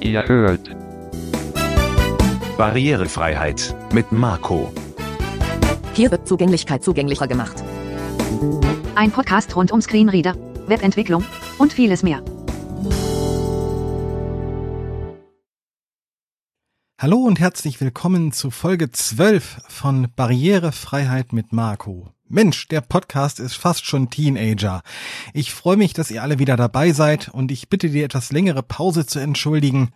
Ihr hört Barrierefreiheit mit Marco. Hier wird Zugänglichkeit zugänglicher gemacht. Ein Podcast rund um Screenreader, Webentwicklung und vieles mehr. Hallo und herzlich willkommen zu Folge 12 von Barrierefreiheit mit Marco. Mensch, der Podcast ist fast schon Teenager. Ich freue mich, dass ihr alle wieder dabei seid und ich bitte die etwas längere Pause zu entschuldigen,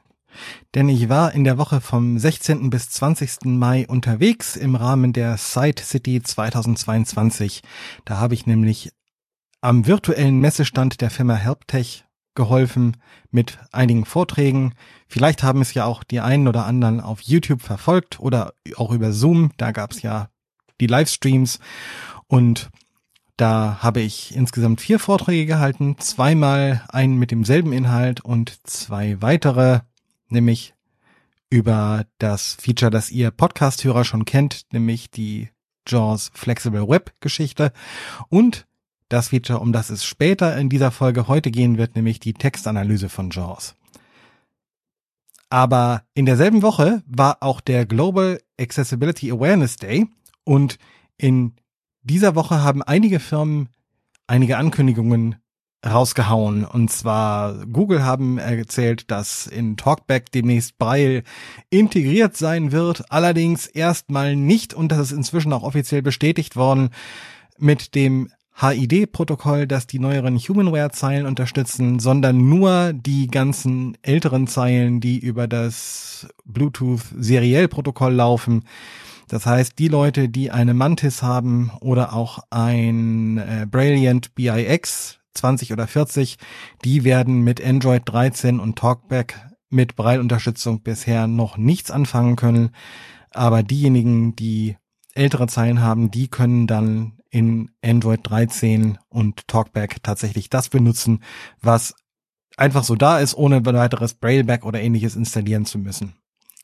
denn ich war in der Woche vom 16. bis 20. Mai unterwegs im Rahmen der Side City 2022. Da habe ich nämlich am virtuellen Messestand der Firma HelpTech geholfen mit einigen Vorträgen. Vielleicht haben es ja auch die einen oder anderen auf YouTube verfolgt oder auch über Zoom. Da gab es ja die Livestreams und da habe ich insgesamt vier Vorträge gehalten, zweimal einen mit demselben Inhalt und zwei weitere, nämlich über das Feature, das ihr Podcast-Hörer schon kennt, nämlich die JAWS Flexible Web Geschichte und das Feature, um das es später in dieser Folge heute gehen wird, nämlich die Textanalyse von JAWS. Aber in derselben Woche war auch der Global Accessibility Awareness Day und in dieser Woche haben einige Firmen einige Ankündigungen rausgehauen. Und zwar Google haben erzählt, dass in Talkback demnächst Braille integriert sein wird. Allerdings erstmal nicht, und das ist inzwischen auch offiziell bestätigt worden, mit dem HID-Protokoll, das die neueren Humanware-Zeilen unterstützen, sondern nur die ganzen älteren Zeilen, die über das Bluetooth-Seriell-Protokoll laufen. Das heißt, die Leute, die eine Mantis haben oder auch ein äh, Brilliant BIX 20 oder 40, die werden mit Android 13 und Talkback mit Braille-Unterstützung bisher noch nichts anfangen können. Aber diejenigen, die ältere Zeilen haben, die können dann in Android 13 und Talkback tatsächlich das benutzen, was einfach so da ist, ohne weiteres Brailleback oder ähnliches installieren zu müssen.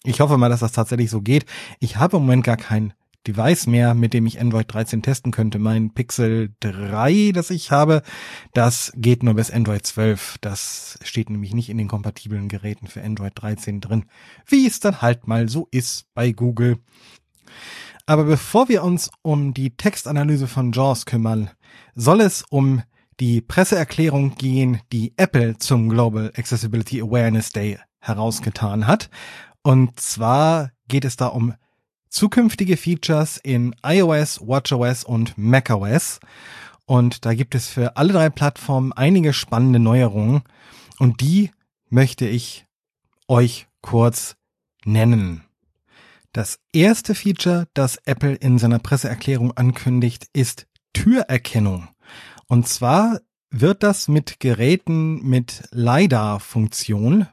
Ich hoffe mal, dass das tatsächlich so geht. Ich habe im Moment gar kein Device mehr, mit dem ich Android 13 testen könnte. Mein Pixel 3, das ich habe, das geht nur bis Android 12. Das steht nämlich nicht in den kompatiblen Geräten für Android 13 drin. Wie es dann halt mal so ist bei Google. Aber bevor wir uns um die Textanalyse von JAWS kümmern, soll es um die Presseerklärung gehen, die Apple zum Global Accessibility Awareness Day herausgetan hat. Und zwar geht es da um zukünftige Features in iOS, WatchOS und macOS. Und da gibt es für alle drei Plattformen einige spannende Neuerungen. Und die möchte ich euch kurz nennen. Das erste Feature, das Apple in seiner Presseerklärung ankündigt, ist Türerkennung. Und zwar wird das mit Geräten mit LiDAR-Funktion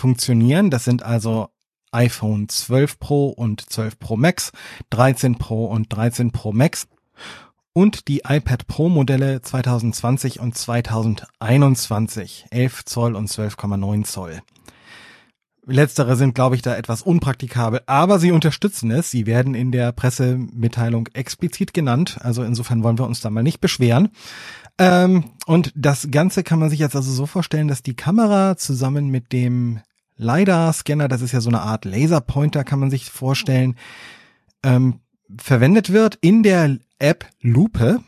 funktionieren. Das sind also iPhone 12 Pro und 12 Pro Max, 13 Pro und 13 Pro Max und die iPad Pro Modelle 2020 und 2021, 11 Zoll und 12,9 Zoll. Letztere sind, glaube ich, da etwas unpraktikabel, aber sie unterstützen es. Sie werden in der Pressemitteilung explizit genannt. Also insofern wollen wir uns da mal nicht beschweren. Ähm, und das Ganze kann man sich jetzt also so vorstellen, dass die Kamera zusammen mit dem LiDAR-Scanner, das ist ja so eine Art Laserpointer, kann man sich vorstellen, ähm, verwendet wird in der App Lupe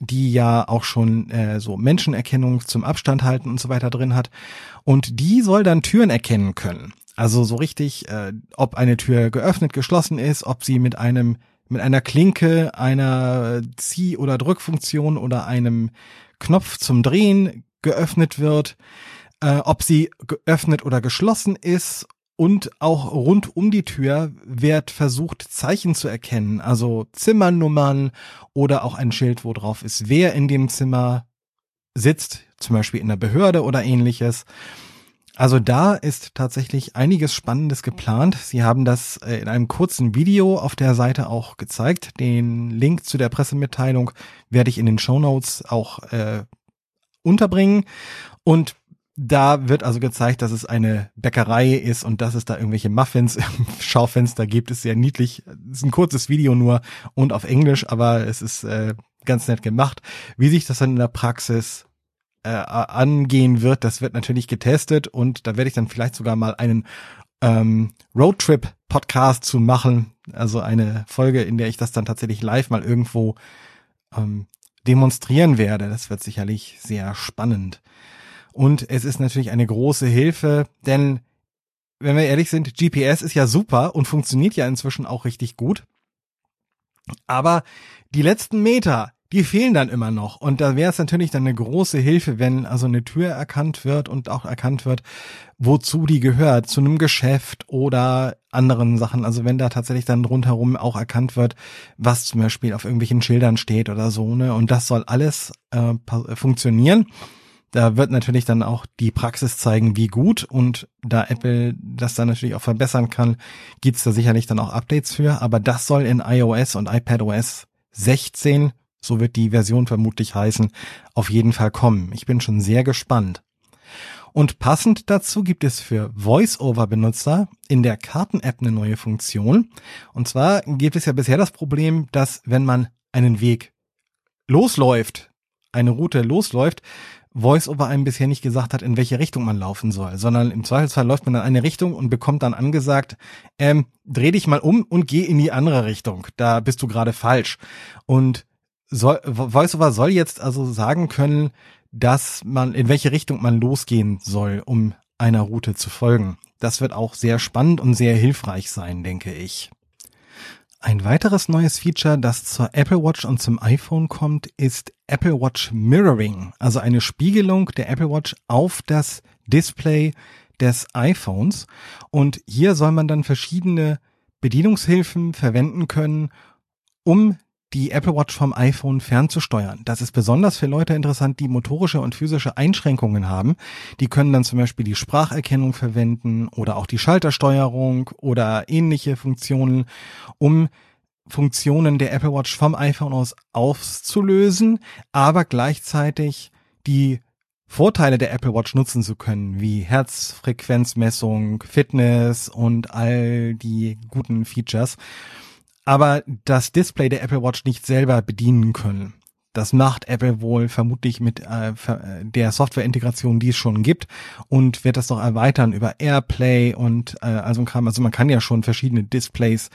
die ja auch schon äh, so Menschenerkennung zum Abstand halten und so weiter drin hat. Und die soll dann Türen erkennen können. Also so richtig, äh, ob eine Tür geöffnet, geschlossen ist, ob sie mit einem mit einer Klinke, einer Zieh- oder Drückfunktion oder einem Knopf zum Drehen geöffnet wird, äh, ob sie geöffnet oder geschlossen ist und auch rund um die Tür wird versucht, Zeichen zu erkennen, also Zimmernummern oder auch ein Schild, wo drauf ist, wer in dem Zimmer sitzt, zum Beispiel in der Behörde oder ähnliches. Also da ist tatsächlich einiges Spannendes geplant. Sie haben das äh, in einem kurzen Video auf der Seite auch gezeigt. Den Link zu der Pressemitteilung werde ich in den Show Notes auch äh, unterbringen. Und da wird also gezeigt, dass es eine Bäckerei ist und dass es da irgendwelche Muffins im Schaufenster gibt. Ist sehr niedlich. Ist ein kurzes Video nur und auf Englisch, aber es ist äh, ganz nett gemacht. Wie sich das dann in der Praxis äh, angehen wird, das wird natürlich getestet und da werde ich dann vielleicht sogar mal einen ähm, Roadtrip-Podcast zu machen. Also eine Folge, in der ich das dann tatsächlich live mal irgendwo ähm, demonstrieren werde. Das wird sicherlich sehr spannend. Und es ist natürlich eine große Hilfe, denn wenn wir ehrlich sind, GPS ist ja super und funktioniert ja inzwischen auch richtig gut. Aber die letzten Meter, die fehlen dann immer noch. Und da wäre es natürlich dann eine große Hilfe, wenn also eine Tür erkannt wird und auch erkannt wird, wozu die gehört, zu einem Geschäft oder anderen Sachen. Also wenn da tatsächlich dann rundherum auch erkannt wird, was zum Beispiel auf irgendwelchen Schildern steht oder so, ne? Und das soll alles äh, funktionieren. Da wird natürlich dann auch die Praxis zeigen, wie gut und da Apple das dann natürlich auch verbessern kann, gibt's da sicherlich dann auch Updates für. Aber das soll in iOS und iPadOS 16 so wird die Version vermutlich heißen, auf jeden Fall kommen. Ich bin schon sehr gespannt. Und passend dazu gibt es für VoiceOver-Benutzer in der Karten-App eine neue Funktion. Und zwar gibt es ja bisher das Problem, dass wenn man einen Weg losläuft, eine Route losläuft, VoiceOver einem bisher nicht gesagt hat, in welche Richtung man laufen soll, sondern im Zweifelsfall läuft man in eine Richtung und bekommt dann angesagt, ähm, dreh dich mal um und geh in die andere Richtung. Da bist du gerade falsch. Und soll, VoiceOver soll jetzt also sagen können, dass man, in welche Richtung man losgehen soll, um einer Route zu folgen. Das wird auch sehr spannend und sehr hilfreich sein, denke ich. Ein weiteres neues Feature, das zur Apple Watch und zum iPhone kommt, ist Apple Watch Mirroring, also eine Spiegelung der Apple Watch auf das Display des iPhones. Und hier soll man dann verschiedene Bedienungshilfen verwenden können, um die Apple Watch vom iPhone fernzusteuern. Das ist besonders für Leute interessant, die motorische und physische Einschränkungen haben. Die können dann zum Beispiel die Spracherkennung verwenden oder auch die Schaltersteuerung oder ähnliche Funktionen, um Funktionen der Apple Watch vom iPhone aus auszulösen, aber gleichzeitig die Vorteile der Apple Watch nutzen zu können, wie Herzfrequenzmessung, Fitness und all die guten Features aber das Display der Apple Watch nicht selber bedienen können. Das macht Apple wohl vermutlich mit äh, der Softwareintegration, die es schon gibt und wird das noch erweitern über AirPlay und äh, also Kram. Also man kann ja schon verschiedene Displays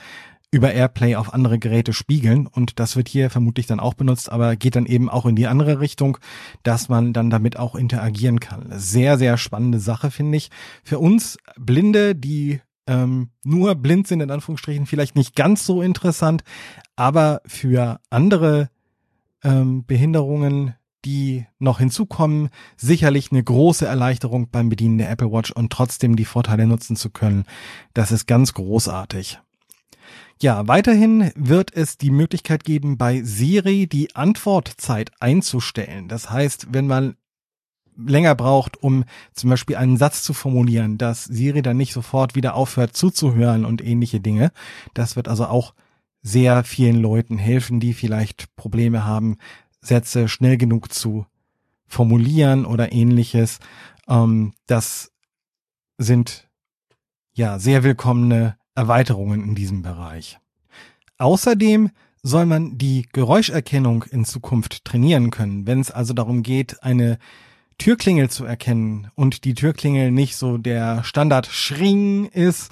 über AirPlay auf andere Geräte spiegeln und das wird hier vermutlich dann auch benutzt, aber geht dann eben auch in die andere Richtung, dass man dann damit auch interagieren kann. Sehr, sehr spannende Sache, finde ich. Für uns Blinde, die ähm, nur blind sind, in Anführungsstrichen, vielleicht nicht ganz so interessant, aber für andere ähm, Behinderungen, die noch hinzukommen, sicherlich eine große Erleichterung beim Bedienen der Apple Watch und trotzdem die Vorteile nutzen zu können. Das ist ganz großartig. Ja, weiterhin wird es die Möglichkeit geben, bei Siri die Antwortzeit einzustellen. Das heißt, wenn man länger braucht, um zum Beispiel einen Satz zu formulieren, dass Siri dann nicht sofort wieder aufhört zuzuhören und ähnliche Dinge. Das wird also auch sehr vielen Leuten helfen, die vielleicht Probleme haben, Sätze schnell genug zu formulieren oder ähnliches. Ähm, das sind ja sehr willkommene Erweiterungen in diesem Bereich. Außerdem soll man die Geräuscherkennung in Zukunft trainieren können, wenn es also darum geht, eine Türklingel zu erkennen und die Türklingel nicht so der Standard Schring ist,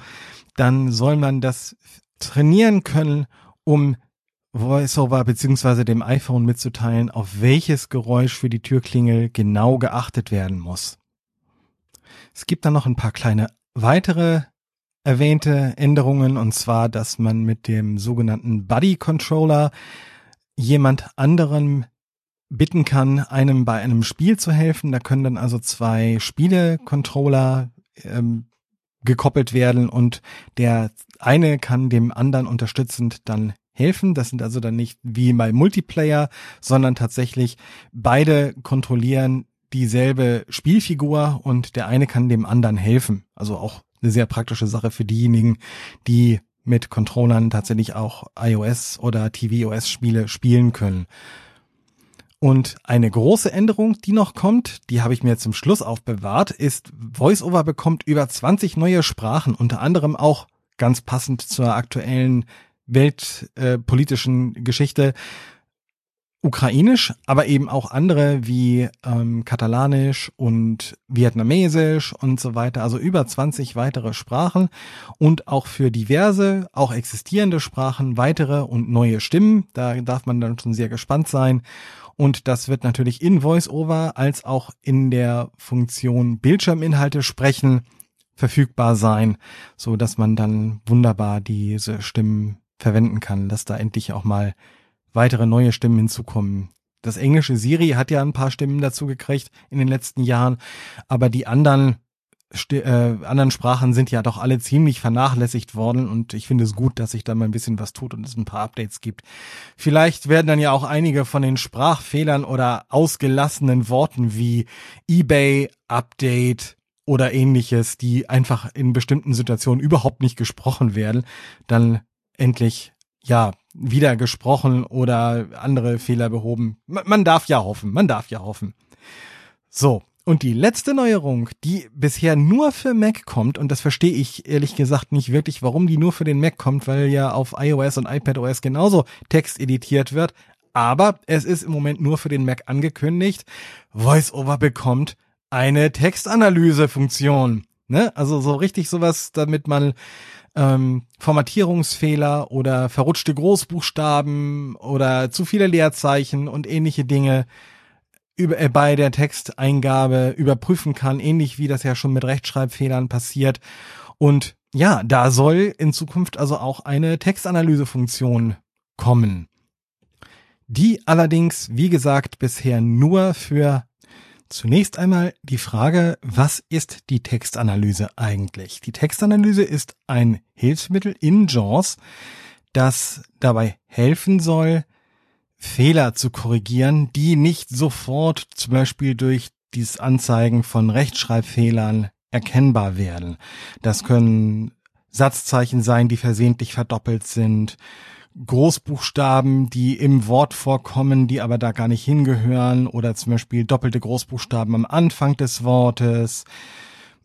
dann soll man das trainieren können, um VoiceOver beziehungsweise dem iPhone mitzuteilen, auf welches Geräusch für die Türklingel genau geachtet werden muss. Es gibt dann noch ein paar kleine weitere erwähnte Änderungen und zwar, dass man mit dem sogenannten Buddy Controller jemand anderen bitten kann, einem bei einem Spiel zu helfen. Da können dann also zwei Spiele-Controller ähm, gekoppelt werden und der eine kann dem anderen unterstützend dann helfen. Das sind also dann nicht wie bei Multiplayer, sondern tatsächlich beide kontrollieren dieselbe Spielfigur und der eine kann dem anderen helfen. Also auch eine sehr praktische Sache für diejenigen, die mit Controllern tatsächlich auch iOS oder tvOS Spiele spielen können. Und eine große Änderung, die noch kommt, die habe ich mir zum Schluss aufbewahrt, ist, VoiceOver bekommt über 20 neue Sprachen, unter anderem auch ganz passend zur aktuellen weltpolitischen äh, Geschichte Ukrainisch, aber eben auch andere wie ähm, Katalanisch und Vietnamesisch und so weiter. Also über 20 weitere Sprachen und auch für diverse, auch existierende Sprachen weitere und neue Stimmen. Da darf man dann schon sehr gespannt sein. Und das wird natürlich in VoiceOver als auch in der Funktion Bildschirminhalte sprechen verfügbar sein, so dass man dann wunderbar diese Stimmen verwenden kann, dass da endlich auch mal weitere neue Stimmen hinzukommen. Das englische Siri hat ja ein paar Stimmen dazu gekriegt in den letzten Jahren, aber die anderen äh, anderen Sprachen sind ja doch alle ziemlich vernachlässigt worden und ich finde es gut, dass sich da mal ein bisschen was tut und es ein paar Updates gibt. Vielleicht werden dann ja auch einige von den Sprachfehlern oder ausgelassenen Worten wie eBay Update oder ähnliches, die einfach in bestimmten Situationen überhaupt nicht gesprochen werden, dann endlich ja wieder gesprochen oder andere Fehler behoben. Man, darf ja hoffen, man darf ja hoffen. So, und die letzte Neuerung, die bisher nur für Mac kommt, und das verstehe ich ehrlich gesagt nicht wirklich, warum die nur für den Mac kommt, weil ja auf iOS und iPadOS genauso Text editiert wird. Aber es ist im Moment nur für den Mac angekündigt. VoiceOver bekommt eine Textanalyse-Funktion. Ne? Also so richtig sowas, damit man ähm, Formatierungsfehler oder verrutschte Großbuchstaben oder zu viele Leerzeichen und ähnliche Dinge über, äh, bei der Texteingabe überprüfen kann, ähnlich wie das ja schon mit Rechtschreibfehlern passiert. Und ja, da soll in Zukunft also auch eine Textanalysefunktion kommen. Die allerdings, wie gesagt, bisher nur für Zunächst einmal die Frage, was ist die Textanalyse eigentlich? Die Textanalyse ist ein Hilfsmittel in JAWS, das dabei helfen soll, Fehler zu korrigieren, die nicht sofort zum Beispiel durch dieses Anzeigen von Rechtschreibfehlern erkennbar werden. Das können Satzzeichen sein, die versehentlich verdoppelt sind, Großbuchstaben, die im Wort vorkommen, die aber da gar nicht hingehören oder zum Beispiel doppelte Großbuchstaben am Anfang des Wortes,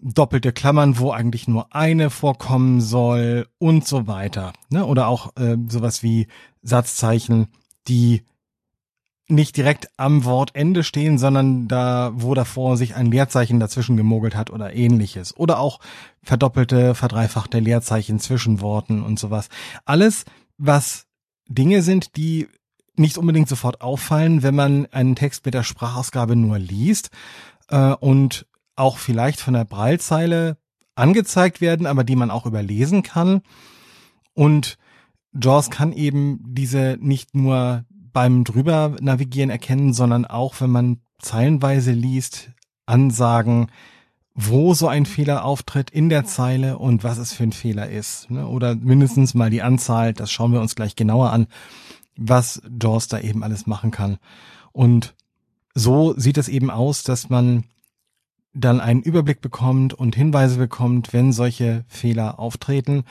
doppelte Klammern, wo eigentlich nur eine vorkommen soll und so weiter. Ne? Oder auch äh, sowas wie Satzzeichen, die nicht direkt am Wortende stehen, sondern da, wo davor sich ein Leerzeichen dazwischen gemogelt hat oder ähnliches. Oder auch verdoppelte, verdreifachte Leerzeichen zwischen Worten und sowas. Alles was Dinge sind, die nicht unbedingt sofort auffallen, wenn man einen Text mit der Sprachausgabe nur liest äh, und auch vielleicht von der Braillezeile angezeigt werden, aber die man auch überlesen kann. Und JAWS kann eben diese nicht nur beim drüber navigieren erkennen, sondern auch, wenn man zeilenweise liest, Ansagen, wo so ein Fehler auftritt in der Zeile und was es für ein Fehler ist. Ne? Oder mindestens mal die Anzahl, das schauen wir uns gleich genauer an, was JAWS da eben alles machen kann. Und so sieht es eben aus, dass man dann einen Überblick bekommt und Hinweise bekommt, wenn solche Fehler auftreten.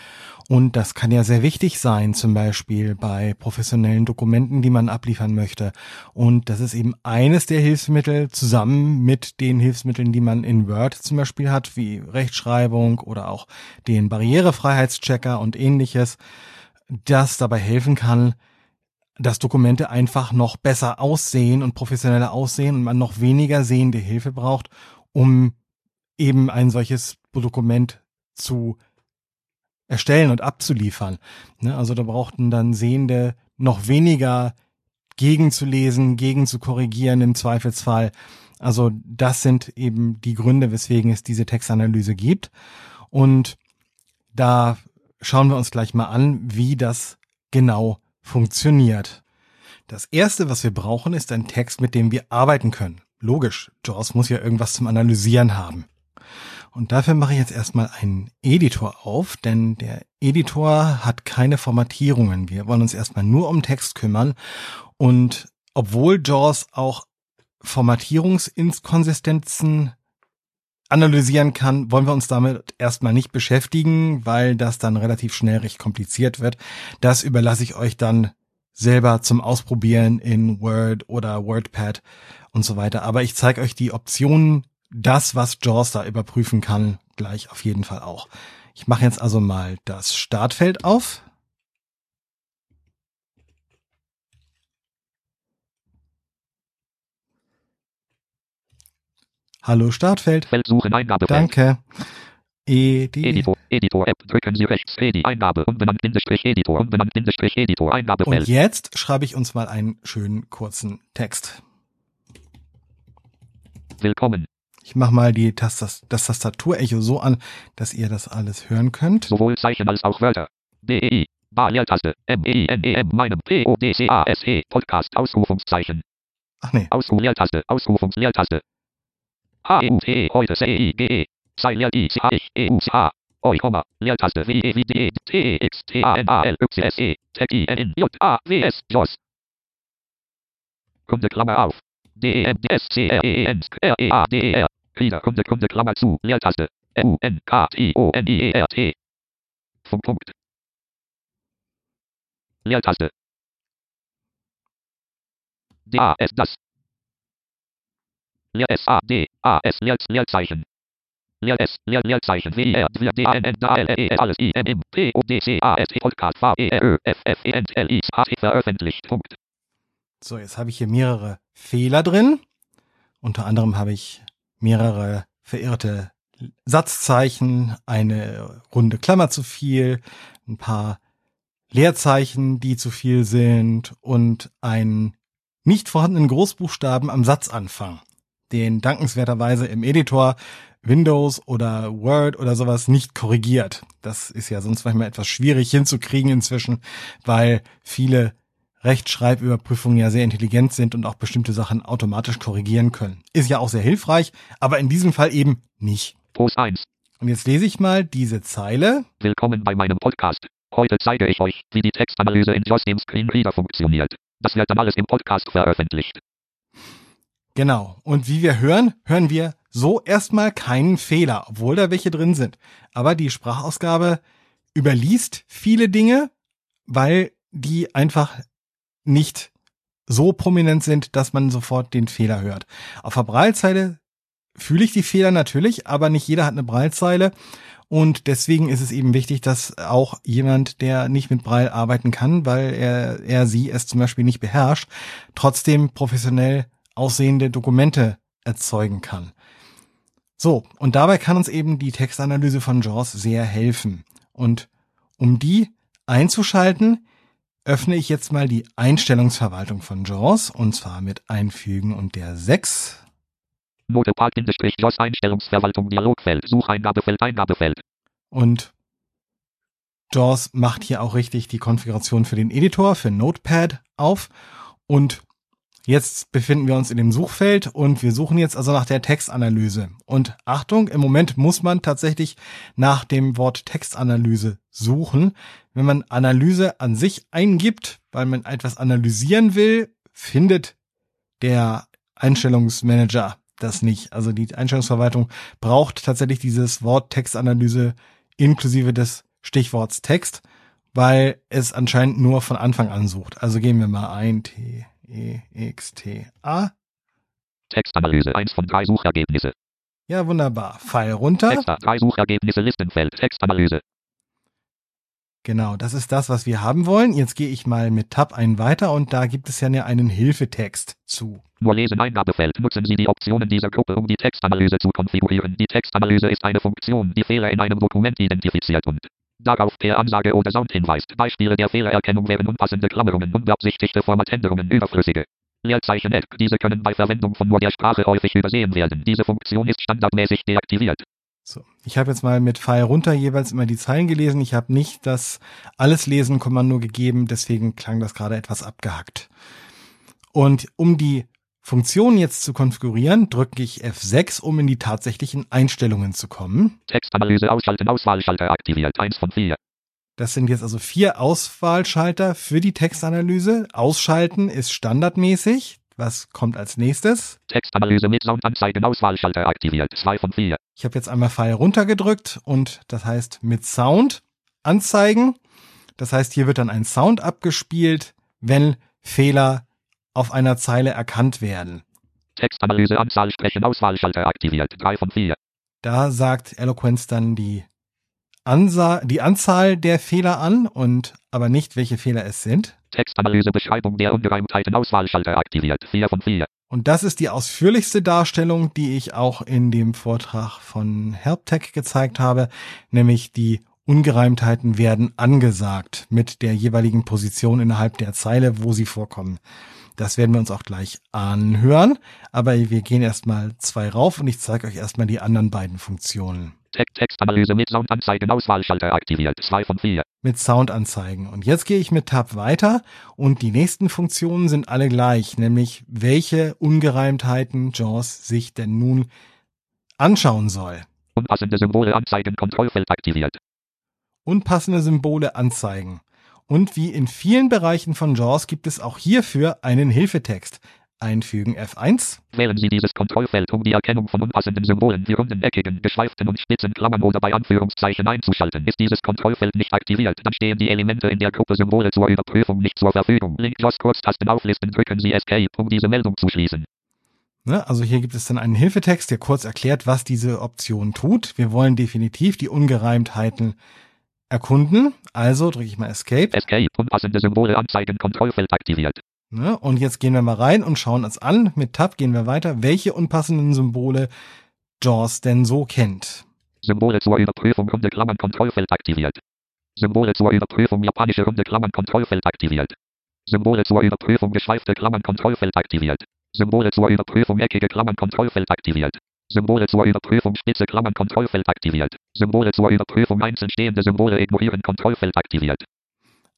Und das kann ja sehr wichtig sein, zum Beispiel bei professionellen Dokumenten, die man abliefern möchte. Und das ist eben eines der Hilfsmittel zusammen mit den Hilfsmitteln, die man in Word zum Beispiel hat, wie Rechtschreibung oder auch den Barrierefreiheitschecker und ähnliches, das dabei helfen kann, dass Dokumente einfach noch besser aussehen und professioneller aussehen und man noch weniger sehende Hilfe braucht um eben ein solches Dokument zu erstellen und abzuliefern. Ne? Also da brauchten dann Sehende noch weniger gegenzulesen, gegen zu korrigieren im Zweifelsfall. Also das sind eben die Gründe, weswegen es diese Textanalyse gibt. Und da schauen wir uns gleich mal an, wie das genau funktioniert. Das erste, was wir brauchen, ist ein Text, mit dem wir arbeiten können. Logisch, JAWS muss ja irgendwas zum Analysieren haben. Und dafür mache ich jetzt erstmal einen Editor auf, denn der Editor hat keine Formatierungen. Wir wollen uns erstmal nur um Text kümmern. Und obwohl JAWS auch Formatierungsinkonsistenzen analysieren kann, wollen wir uns damit erstmal nicht beschäftigen, weil das dann relativ schnell recht kompliziert wird. Das überlasse ich euch dann selber zum Ausprobieren in Word oder WordPad und so weiter. Aber ich zeige euch die Optionen, das, was Jaws da überprüfen kann, gleich auf jeden Fall auch. Ich mache jetzt also mal das Startfeld auf. Hallo Startfeld. Feld suchen, Eingabefeld. Danke. Edi Editor, Editor App, drücken Sie rechts, Edi Eingabe, unbenannt, Bindestrich, Editor, unbenannt, Bindestrich, Editor, Eingabe, Und jetzt schreibe ich uns mal einen schönen kurzen Text. Willkommen. Ich mache mal die Tastas das Tastaturecho so an, dass ihr das alles hören könnt. Sowohl Zeichen als auch Wörter. DEI, Bar Leertaste, M-E-I-N-E-M, meinem, P-O-D-C-A-S-E, Podcast, Ausrufungszeichen, Ach nee, Ausruf Leertaste. H-E-U-T-E, heute C-E-I-G-E, Sei Leer, I, C, H, ich, E-U-C-H, Oi, Komma, Leertaste, W-E-W-D-E, T-E-X-T-A-N-A-L-Y-S-E, T-I-N-J-A-W-S, JOS. Kunde, Klammer auf. D-E-M-D-S-C-R-E-E-N, R-E-A-D-E-R. Reader, Kunde, Kunde, Klammer zu, Leertaste, U-N-K-T-O-N-I-E-R-T. Vom Punkt. Leertaste. D-A-S, das. Leer S-A-D-A-S, Leer, Leerzeichen. Leer S, Leer, Leerzeichen, W-I-R, D-A-N-N, D-A-L-E, alles, I-M-M, P-O-D-C-A-S, Podcast, V-E-R-Ö-F-F-E-N-T-L-I, H-T, veröffentlicht, Punkt. so jetzt habe ich hier mehrere Fehler drin. Unter anderem habe ich mehrere verirrte Satzzeichen, eine runde Klammer zu viel, ein paar Leerzeichen, die zu viel sind und einen nicht vorhandenen Großbuchstaben am Satzanfang, den dankenswerterweise im Editor Windows oder Word oder sowas nicht korrigiert. Das ist ja sonst manchmal etwas schwierig hinzukriegen inzwischen, weil viele Rechtschreibüberprüfungen ja sehr intelligent sind und auch bestimmte Sachen automatisch korrigieren können. Ist ja auch sehr hilfreich, aber in diesem Fall eben nicht. Post 1. Und jetzt lese ich mal diese Zeile. Willkommen bei meinem Podcast. Heute zeige ich euch, wie die Textanalyse in JOS dem Screenreader funktioniert. Das wird dann alles im Podcast veröffentlicht. Genau. Und wie wir hören, hören wir so erstmal keinen Fehler, obwohl da welche drin sind. Aber die Sprachausgabe überliest viele Dinge, weil die einfach nicht so prominent sind, dass man sofort den Fehler hört. Auf der Braillezeile fühle ich die Fehler natürlich, aber nicht jeder hat eine Braillezeile. Und deswegen ist es eben wichtig, dass auch jemand, der nicht mit Braille arbeiten kann, weil er, er sie es zum Beispiel nicht beherrscht, trotzdem professionell aussehende Dokumente erzeugen kann. So, und dabei kann uns eben die Textanalyse von JAWS sehr helfen. Und um die einzuschalten, öffne ich jetzt mal die Einstellungsverwaltung von JAWS, und zwar mit Einfügen und der 6. Notepad-JOS Einstellungsverwaltung Dialogfeld Sucheingabefeld Eingabefeld. Und JAWS macht hier auch richtig die Konfiguration für den Editor, für Notepad auf. Und jetzt befinden wir uns in dem Suchfeld und wir suchen jetzt also nach der Textanalyse. Und Achtung, im Moment muss man tatsächlich nach dem Wort Textanalyse suchen. Wenn man Analyse an sich eingibt, weil man etwas analysieren will, findet der Einstellungsmanager das nicht. Also die Einstellungsverwaltung braucht tatsächlich dieses Wort Textanalyse inklusive des Stichworts Text, weil es anscheinend nur von Anfang an sucht. Also gehen wir mal ein T E X T A. Textanalyse 1 von 3 Suchergebnisse. Ja, wunderbar. Pfeil runter. Texter 3 Suchergebnisse Listenfeld Textanalyse. Genau, das ist das, was wir haben wollen. Jetzt gehe ich mal mit Tab ein weiter und da gibt es ja einen Hilfetext zu. Nur lesen Eingabefeld. Nutzen Sie die Optionen dieser Gruppe, um die Textanalyse zu konfigurieren. Die Textanalyse ist eine Funktion, die Fehler in einem Dokument identifiziert und darauf per Ansage oder Sound hinweist. Beispiele der Fehlererkennung wären unpassende Klammerungen, unbeabsichtigte Formatänderungen, überflüssige Leerzeichen. Eck. Diese können bei Verwendung von nur der Sprache häufig übersehen werden. Diese Funktion ist standardmäßig deaktiviert. So, ich habe jetzt mal mit Pfeil runter jeweils immer die Zeilen gelesen. Ich habe nicht das alles lesen Kommando gegeben, deswegen klang das gerade etwas abgehackt. Und um die Funktion jetzt zu konfigurieren, drücke ich F6, um in die tatsächlichen Einstellungen zu kommen. Textanalyse ausschalten, Auswahlschalter aktiviert. 1 von 4. Das sind jetzt also vier Auswahlschalter für die Textanalyse. Ausschalten ist standardmäßig. Was kommt als nächstes? Textanalyse mit Soundanzeigen, Auswahlschalter aktiviert. 2 von 4. Ich habe jetzt einmal Pfeil runtergedrückt und das heißt mit Sound anzeigen. Das heißt, hier wird dann ein Sound abgespielt, wenn Fehler auf einer Zeile erkannt werden. Textanalyse, Anzahl Sprechen, Auswahlschalter aktiviert. 3 von 4. Da sagt Eloquence dann die, Ansa die Anzahl der Fehler an und aber nicht, welche Fehler es sind. Textanalyse, Beschreibung der Ungereimtheiten, Auswahlschalter aktiviert. 4 von 4. Und das ist die ausführlichste Darstellung, die ich auch in dem Vortrag von HelpTech gezeigt habe, nämlich die Ungereimtheiten werden angesagt mit der jeweiligen Position innerhalb der Zeile, wo sie vorkommen. Das werden wir uns auch gleich anhören, aber wir gehen erstmal zwei rauf und ich zeige euch erstmal die anderen beiden Funktionen. Textanalyse mit Soundanzeigen Auswahlschalter aktiviert. 2 von 4. Mit Soundanzeigen. Und jetzt gehe ich mit Tab weiter und die nächsten Funktionen sind alle gleich, nämlich welche Ungereimtheiten JAWS sich denn nun anschauen soll. Unpassende Symbole anzeigen, Kontrollfeld aktiviert. Unpassende Symbole anzeigen. Und wie in vielen Bereichen von JAWS gibt es auch hierfür einen Hilfetext. Einfügen F1. Wählen Sie dieses Kontrollfeld, um die Erkennung von unpassenden Symbolen wie runden, eckigen, geschweiften und spitzen Klammern oder bei Anführungszeichen einzuschalten. Ist dieses Kontrollfeld nicht aktiviert, dann stehen die Elemente in der Gruppe Symbole zur Überprüfung nicht zur Verfügung. Link JAWS Kurztasten auflisten, drücken Sie Escape, um diese Meldung zu schließen. Ne, also hier gibt es dann einen Hilfetext, der kurz erklärt, was diese Option tut. Wir wollen definitiv die Ungereimtheiten erkunden. Also drücke ich mal Escape. Escape, unpassende Symbole anzeigen, Kontrollfeld aktiviert. Ne? Und jetzt gehen wir mal rein und schauen uns an. Mit Tab gehen wir weiter, welche unpassenden Symbole JAWS denn so kennt. Symbole zur Überprüfung runde Klammern Kontrollfeld aktiviert. Symbole zur Überprüfung japanische runde Klammern Kontrollfeld aktiviert. Symbole zur Überprüfung geschweifte Klammern Kontrollfeld aktiviert. Symbole zur Überprüfung eckige Klammern Kontrollfeld aktiviert. Symbole zur Überprüfung spitze Klammern Kontrollfeld aktiviert. Symbole zur Überprüfung einzeln stehende Symbole ignorieren Kontrollfeld aktiviert.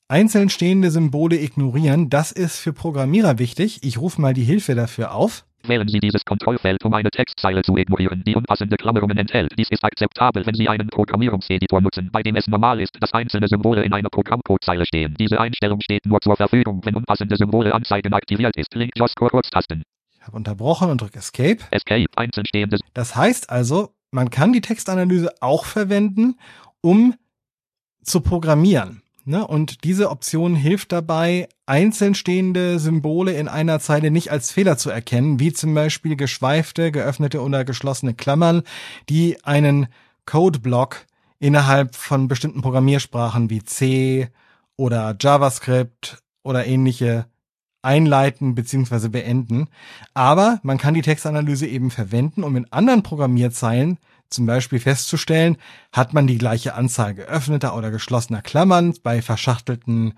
Einzeln stehende Symbole ignorieren, das ist für Programmierer wichtig. Ich rufe mal die Hilfe dafür auf. Wählen Sie dieses Kontrollfeld, um eine Textzeile zu ignorieren, die unpassende Klammerungen enthält. Dies ist akzeptabel, wenn Sie einen Programmierungseditor nutzen, bei dem es normal ist, dass einzelne Symbole in einer Programmcodezeile stehen. Diese Einstellung steht nur zur Verfügung, wenn unpassende Symbole anzeigen aktiviert ist. Link JAWS Kurztasten. Habe unterbrochen und drücke Escape. Escape, einzeln stehende. Das heißt also, man kann die Textanalyse auch verwenden, um zu programmieren. Ne? Und diese Option hilft dabei, einzeln stehende Symbole in einer Zeile nicht als Fehler zu erkennen, wie zum Beispiel geschweifte, geöffnete oder geschlossene Klammern, die einen Codeblock innerhalb von bestimmten Programmiersprachen wie C oder JavaScript oder ähnliche einleiten bzw. beenden. Aber man kann die Textanalyse eben verwenden, um in anderen Programmierzeilen zum Beispiel festzustellen, hat man die gleiche Anzahl geöffneter oder geschlossener Klammern bei verschachtelten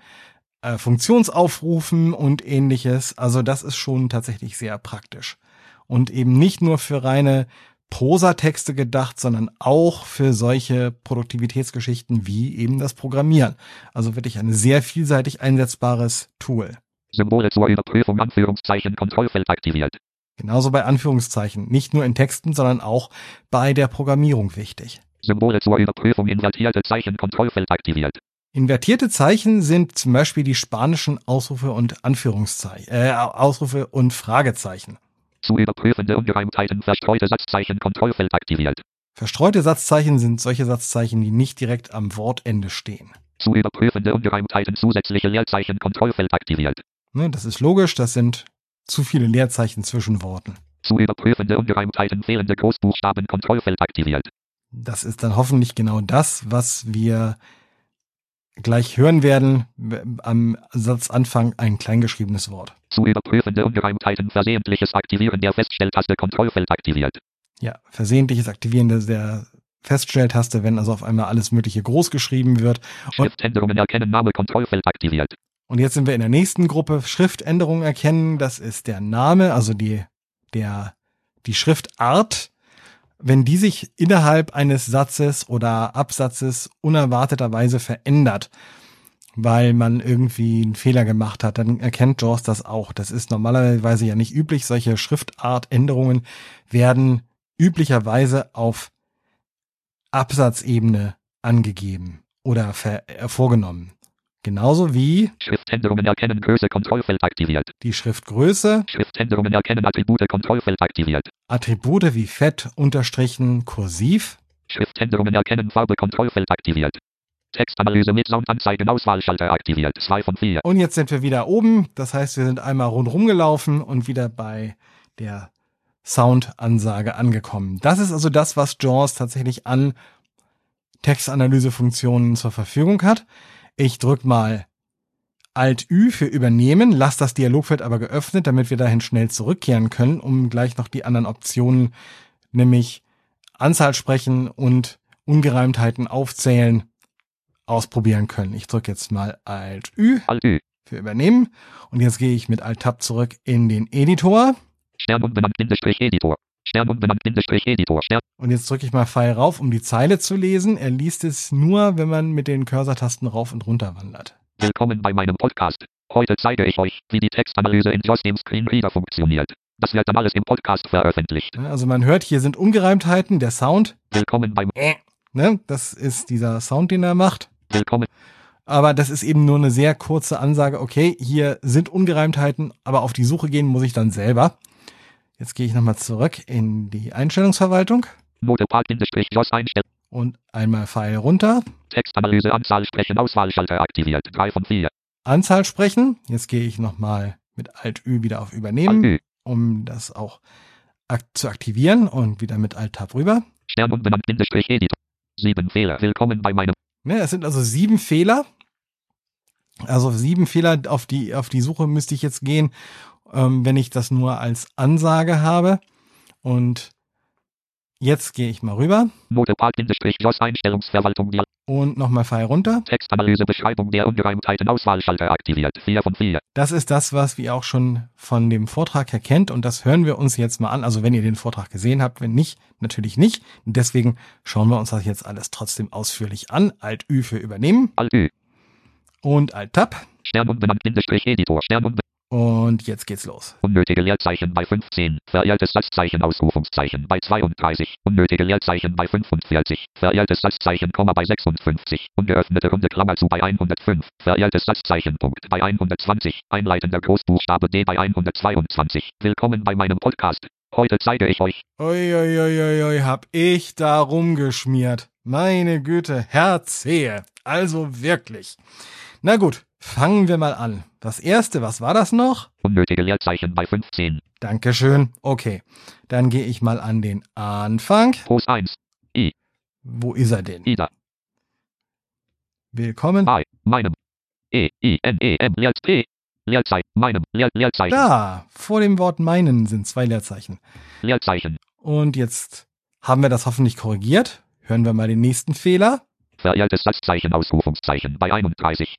äh, Funktionsaufrufen und ähnliches. Also das ist schon tatsächlich sehr praktisch. Und eben nicht nur für reine Prosatexte gedacht, sondern auch für solche Produktivitätsgeschichten wie eben das Programmieren. Also wirklich ein sehr vielseitig einsetzbares Tool. Symbole zur Überprüfung Anführungszeichen Kontrollfeld aktiviert. Genauso bei Anführungszeichen. Nicht nur in Texten, sondern auch bei der Programmierung wichtig. Symbole zur Überprüfung invertierte Zeichen Kontrollfeld aktiviert. Invertierte Zeichen sind zum Beispiel die spanischen Ausrufe und Anführungszeichen, äh, Ausrufe und Fragezeichen. Zu überprüfende Ungereimtheiten verstreute Satzzeichen Kontrollfeld aktiviert. Verstreute Satzzeichen sind solche Satzzeichen, die nicht direkt am Wortende stehen. Zu überprüfende Ungereimtheiten zusätzliche Leerzeichen Kontrollfeld aktiviert. Ne, das ist logisch, das sind zu viele Leerzeichen zwischen Worten. Zu überprüfende Ungereimtheiten fehlende Großbuchstaben Kontrollfeld aktiviert. Das ist dann hoffentlich genau das, was wir gleich hören werden. Am Satzanfang ein kleingeschriebenes Wort. Zu überprüfende Ungereimtheiten versehentliches Aktivieren der Feststelltaste Kontrollfeld aktiviert. Ja, versehentliches Aktivieren der Feststelltaste, wenn also auf einmal alles Mögliche groß geschrieben wird. Schriftänderungen erkennen Name Kontrollfeld aktiviert. Und jetzt sind wir in der nächsten Gruppe Schriftänderungen erkennen. Das ist der Name, also die, der, die Schriftart. Wenn die sich innerhalb eines Satzes oder Absatzes unerwarteterweise verändert, weil man irgendwie einen Fehler gemacht hat, dann erkennt JAWS das auch. Das ist normalerweise ja nicht üblich. Solche Schriftartänderungen werden üblicherweise auf Absatzebene angegeben oder äh, vorgenommen. Genauso wie Schriftänderungen erkennen Größe Kontrollfeld aktiviert. Die Schriftgröße. Schriftänderungen erkennen Attribute Kontrollfeld aktiviert. Attribute wie Fett, Unterstrichen, Kursiv. Schriftänderungen erkennen Farbe Kontrollfeld aktiviert. Textanalyse mit Soundanzeigen Auswahlschalter aktiviert. 2 von 4. Und jetzt sind wir wieder oben. Das heißt, wir sind einmal rundherum gelaufen und wieder bei der Soundansage angekommen. Das ist also das, was JAWS tatsächlich an Textanalysefunktionen zur Verfügung hat. Ich drück mal Alt-Ü für übernehmen, lass das Dialogfeld aber geöffnet, damit wir dahin schnell zurückkehren können, um gleich noch die anderen Optionen, nämlich Anzahl sprechen und Ungereimtheiten aufzählen, ausprobieren können. Ich drücke jetzt mal Alt-Ü Alt Ü. für übernehmen und jetzt gehe ich mit Alt-Tab zurück in den Editor Stern unbenannt Bindestrich Editor. Stern und jetzt drücke ich mal Pfeil rauf, um die Zeile zu lesen. Er liest es nur, wenn man mit den Cursor-Tasten rauf und runter wandert. Willkommen bei meinem Podcast. Heute zeige ich euch, wie die Textanalyse in JOS dem Screenreader funktioniert. Das wird dann alles im Podcast veröffentlicht. Also man hört, hier sind Ungereimtheiten, der Sound, Willkommen beim ne, das ist dieser Sound, den er macht. Willkommen. Aber das ist eben nur eine sehr kurze Ansage. Okay, hier sind Ungereimtheiten, aber auf die Suche gehen muss ich dann selber. Jetzt gehe ich nochmal zurück in die Einstellungsverwaltung Notepad Bindestrich JOS einstellen. und einmal Pfeil runter. Textanalyse Anzahl sprechen Auswahlschalter aktiviert. 3 von 4. Anzahl sprechen. Jetzt gehe ich nochmal mit Alt-Ü wieder auf Alt Übernehmen, Ü. um das auch ak zu aktivieren und wieder mit Alt-Tab rüber. Stern unbenannt Bindestrich Editor. 7 Fehler. Willkommen bei meinem Ne, es sind also sieben Fehler. Also sieben Fehler auf die, auf die Suche müsste ich jetzt gehen, ähm, wenn ich das nur als Ansage habe. Und jetzt gehe ich mal rüber JOS Einstellungsverwaltung. Und nochmal Pfeil runter. Textanalyse Beschreibung der Ungereimtheiten Auswahlschalter aktiviert. 4 von 4. Das ist das, was wir auch schon von dem Vortrag her kennt und das hören wir uns jetzt mal an. Also wenn ihr den Vortrag gesehen habt, wenn nicht, natürlich nicht. Deswegen schauen wir uns das jetzt alles trotzdem ausführlich an. Alt Ü für übernehmen Alt Ü. und Alt Tab. Stern unbenannt Bindestrich Editor. Stern unbenannt. Und jetzt geht's los. Unnötige Leerzeichen bei 15. Verehrtes Satzzeichen Ausrufungszeichen bei 32. Unnötige Leerzeichen bei 45. Verehrtes Satzzeichen Komma bei 56. Ungeöffnete Runde Klammer zu bei 105. Verehrtes Satzzeichen Punkt bei 120. Einleitender Großbuchstabe D bei 122. Willkommen bei meinem Podcast. Heute zeige ich euch. Uiuiuiui, hab ich da rumgeschmiert. Meine Güte, Herzehe. Also wirklich. Na gut, fangen wir mal an. Das erste, was war das noch? Unnötige Leerzeichen bei 15. Dankeschön. Okay, dann gehe ich mal an den Anfang. Groß 1. Wo ist er denn? Ida. Willkommen. I. Meinem. E. I. N. E. M. Leerzeichen. Leerzeichen. Meinem. Leer, Leerzeichen. Da, vor dem Wort meinen sind zwei Leerzeichen. Leerzeichen. Und jetzt haben wir das hoffentlich korrigiert. Hören wir mal den nächsten Fehler. Verehrtes Satzzeichen Ausrufungszeichen bei 31.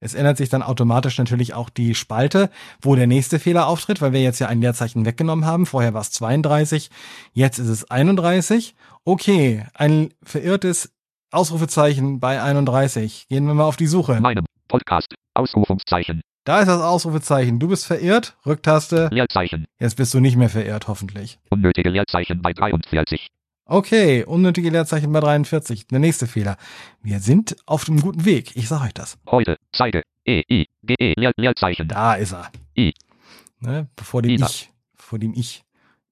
Es ändert sich dann automatisch natürlich auch die Spalte, wo der nächste Fehler auftritt, weil wir jetzt ja ein Leerzeichen weggenommen haben. Vorher war es 32, jetzt ist es 31. Okay, ein verirrtes Ausrufezeichen bei 31. Gehen wir mal auf die Suche. Meinem. Podcast. Ausrufungszeichen. Da ist das Ausrufezeichen. Du bist verirrt. Rücktaste. Leerzeichen. Jetzt bist du nicht mehr verirrt, hoffentlich. Unnötige Leerzeichen bei 43. Okay, unnötige Leerzeichen bei 43. Der nächste Fehler. Wir sind auf dem guten Weg. Ich sag euch das. Heute. Zeige. E. I. G. E. Leer, Leerzeichen. Da ist er. I. Ne, bevor dem Ida. ich. Vor dem ich.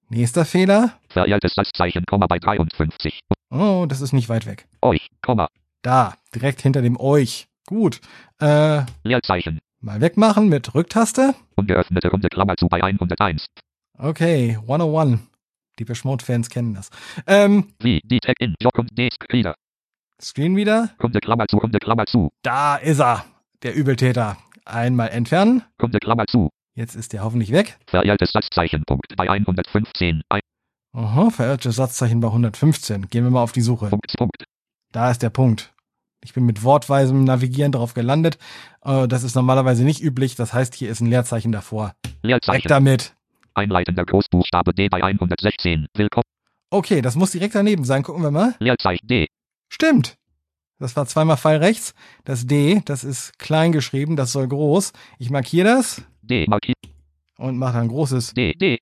Nächster Fehler. Verehrtes Satzzeichen Komma bei 53. Oh, das ist nicht weit weg. Euch. Komma. Da, direkt hinter dem euch. Gut. Äh, Leerzeichen. mal wegmachen mit Rücktaste. Ungeöffnete Runde Klammer zu bei 101. Okay, 101. Die Mode-Fans kennen das. Ähm, Wie. Die Tag in. Jock und. Screener. Screen wieder. Runde Klammer zu. Runde Klammer zu. Da ist er. Der Übeltäter. Einmal entfernen. Runde Klammer zu. Jetzt ist der hoffentlich weg. Verehrtes Satzzeichen Punkt bei 115. Ein. Aha, verirrtes Satzzeichen bei 115. Gehen wir mal auf die Suche. Punkt. Punkt. Da ist der Punkt. Ich bin mit wortweisem Navigieren drauf gelandet. Äh, das ist normalerweise nicht üblich. Das heißt, hier ist ein Leerzeichen davor. Weg Leerzeichen. damit. Einleitender Großbuchstabe D bei 116. Willkommen. Okay, das muss direkt daneben sein. Gucken wir mal. Leerzeichen D. Stimmt. Das war zweimal Pfeil rechts. Das D, das ist klein geschrieben, das soll groß. Ich markiere das D. Markiert. und mache ein großes D. D.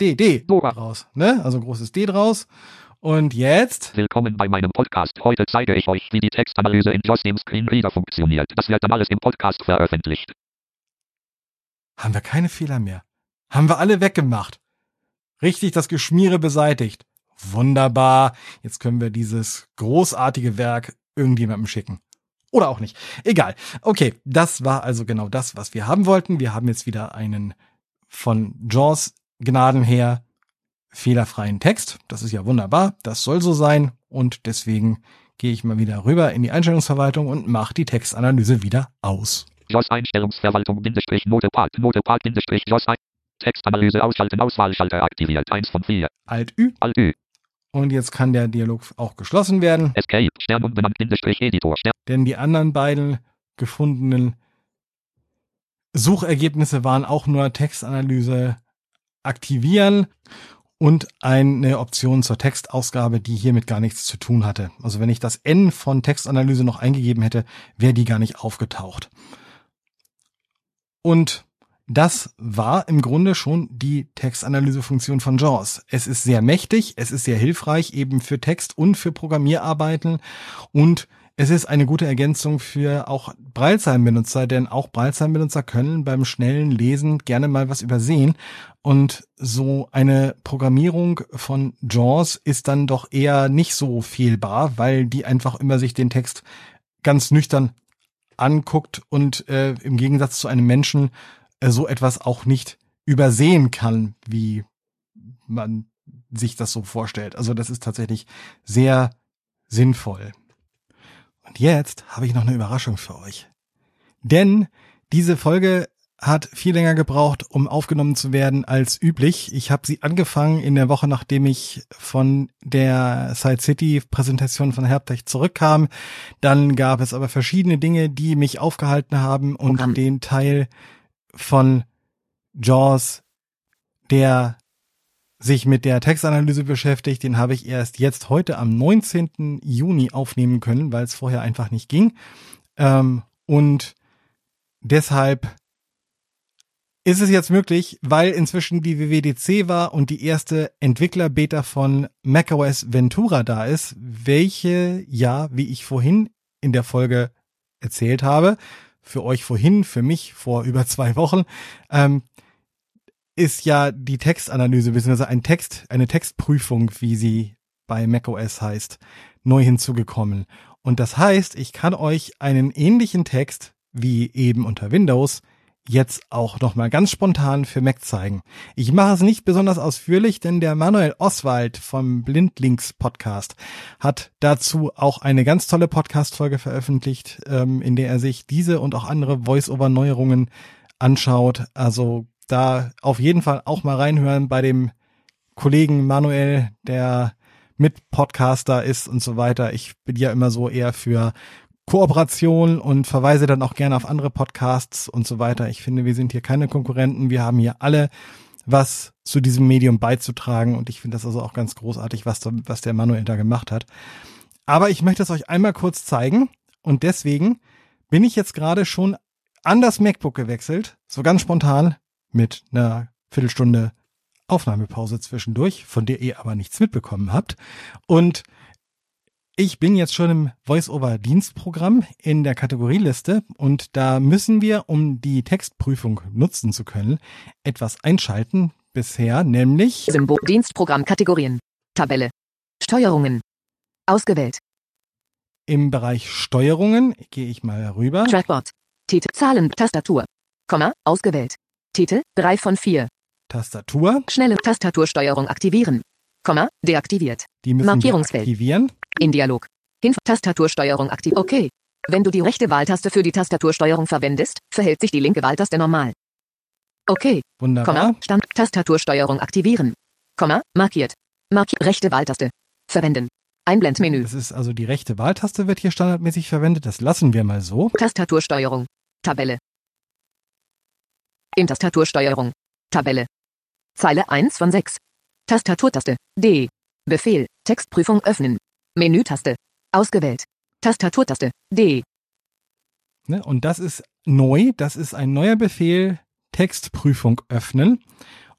D, D Dora. draus. Ne? Also ein großes D draus. Und jetzt, Willkommen bei meinem Podcast. Heute zeige ich euch, wie die Textanalyse in JOS dem Screenreader funktioniert. Das wird dann alles im Podcast veröffentlicht. haben wir keine Fehler mehr. Haben wir alle weggemacht. Richtig das Geschmiere beseitigt. Wunderbar. Jetzt können wir dieses großartige Werk irgendjemandem schicken. Oder auch nicht. Egal. Okay, das war also genau das, was wir haben wollten. Wir haben jetzt wieder einen von Jaws Gnaden her fehlerfreien Text. Das ist ja wunderbar. Das soll so sein. Und deswegen gehe ich mal wieder rüber in die Einstellungsverwaltung und mache die Textanalyse wieder aus. JOS Einstellungsverwaltung Notepad Notepad Bindestrich JOS Textanalyse ausschalten Auswahlschalter aktiviert. 1 von 4 Alt Ü. Alt Ü. Und jetzt kann der Dialog auch geschlossen werden, Escape. Stern unbenannt Editor. Stern. Denn die anderen beiden gefundenen Suchergebnisse waren auch nur Textanalyse aktivieren und eine Option zur Textausgabe, die hiermit gar nichts zu tun hatte. Also wenn ich das N von Textanalyse noch eingegeben hätte, wäre die gar nicht aufgetaucht. Und das war im Grunde schon die Textanalysefunktion von JAWS. Es ist sehr mächtig, es ist sehr hilfreich eben für Text und für Programmierarbeiten und es ist eine gute Ergänzung für auch Braillezeichenbenutzer, denn auch Braillezeichenbenutzer können beim schnellen Lesen gerne mal was übersehen. Und so eine Programmierung von JAWS ist dann doch eher nicht so fehlbar, weil die einfach immer sich den Text ganz nüchtern anguckt und äh, im Gegensatz zu einem Menschen so etwas auch nicht übersehen kann, wie man sich das so vorstellt. Also das ist tatsächlich sehr sinnvoll. Und jetzt habe ich noch eine Überraschung für euch. Denn diese Folge hat viel länger gebraucht, um aufgenommen zu werden als üblich. Ich habe sie angefangen in der Woche, nachdem ich von der Side City Präsentation von Herbtech zurückkam. Dann gab es aber verschiedene Dinge, die mich aufgehalten haben und Programm. den Teil von Jaws, der sich mit der Textanalyse beschäftigt, den habe ich erst jetzt heute am 19. Juni aufnehmen können, weil es vorher einfach nicht ging. Ähm, und deshalb ist es jetzt möglich, weil inzwischen die WWDC war und die erste Entwickler-Beta von macOS Ventura da ist, welche ja, wie ich vorhin in der Folge erzählt habe, für euch vorhin, für mich vor über zwei Wochen, ähm, ist ja die Textanalyse beziehungsweise ein Text, eine Textprüfung, wie sie bei macOS heißt, neu hinzugekommen. Und das heißt, ich kann euch einen ähnlichen Text wie eben unter Windows jetzt auch nochmal ganz spontan für Mac zeigen. Ich mache es nicht besonders ausführlich, denn der Manuel Oswald vom Blindlinks Podcast hat dazu auch eine ganz tolle Podcast-Folge veröffentlicht, ähm, in der er sich diese und auch andere Voice-Over-Neuerungen anschaut. Also da auf jeden Fall auch mal reinhören bei dem Kollegen Manuel, der mit Podcaster ist und so weiter. Ich bin ja immer so eher für Kooperation und verweise dann auch gerne auf andere Podcasts und so weiter. Ich finde, wir sind hier keine Konkurrenten. Wir haben hier alle was zu diesem Medium beizutragen und ich finde das also auch ganz großartig, was, da, was der Manuel da gemacht hat. Aber ich möchte es euch einmal kurz zeigen und deswegen bin ich jetzt gerade schon an das MacBook gewechselt, so ganz spontan mit einer Viertelstunde Aufnahmepause zwischendurch, von der ihr aber nichts mitbekommen habt. Und ich bin jetzt schon im Voice-over-Dienstprogramm in der Kategorieliste und da müssen wir, um die Textprüfung nutzen zu können, etwas einschalten bisher, nämlich Symbol Dienstprogramm Kategorien. Tabelle. Steuerungen. Ausgewählt. im Bereich Steuerungen, gehe ich mal rüber, Trackboard. Titel. Zahlen. Tastatur. Komma. Ausgewählt. Titel. 3 von 4. Tastatur, Schnelle Tastatursteuerung aktivieren. Komma. Deaktiviert. die müssen wir Markierungsfeld. aktivieren. In Dialog. Hinf Tastatursteuerung aktiv. Okay. Wenn du die rechte Wahltaste für die Tastatursteuerung verwendest, verhält sich die linke Wahltaste normal. Okay. Wunderbar. Komma. Stand. Tastatursteuerung aktivieren. Komma. Markiert. Marki rechte Wahltaste. Verwenden. Einblendmenü. Das ist also die rechte Wahltaste wird hier standardmäßig verwendet. Das lassen wir mal so. Tastatursteuerung. Tabelle. In Tastatursteuerung. Tabelle. Zeile 1 von 6. Tastaturtaste. D. Befehl. Textprüfung öffnen. Menütaste. Ausgewählt. Tastaturtaste. D. Ne? Und das ist neu. Das ist ein neuer Befehl. Textprüfung öffnen.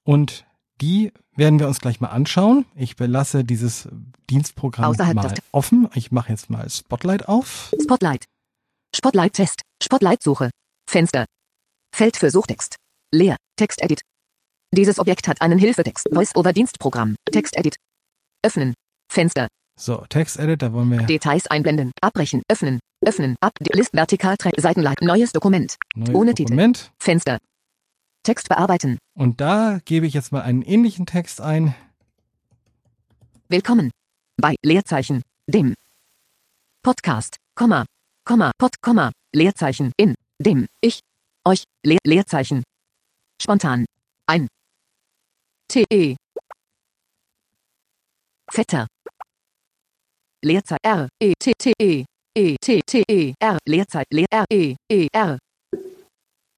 Und die werden wir uns gleich mal anschauen. Ich belasse dieses Dienstprogramm Außerhalb mal offen. Ich mache jetzt mal Spotlight auf. Spotlight. Spotlight Test. Spotlight Suche. Fenster. Feld für Suchtext. Leer. Textedit. Dieses Objekt hat einen Hilfetext. Voice-over Dienstprogramm. Textedit. Öffnen. Fenster. So, Textedit, da wollen wir Details einblenden. Abbrechen. Öffnen. Öffnen. Ab. List vertikal. Tre- Seitenleit. Neues Dokument. neues ohne Titel. Dokument. Fenster. Text bearbeiten. Und da gebe ich jetzt mal einen ähnlichen Text ein. Willkommen. Bei Leerzeichen. Dem. Podcast. Komma. Komma. Pod. Komma. Leerzeichen. In. dem, ich, euch, Le Leerzeichen. Spontan. Ein. T-E. Vetter. Leerzeichen R, E, T, T, E, E, T, T, E, R, Leerzeichen, Le R, E, E, R.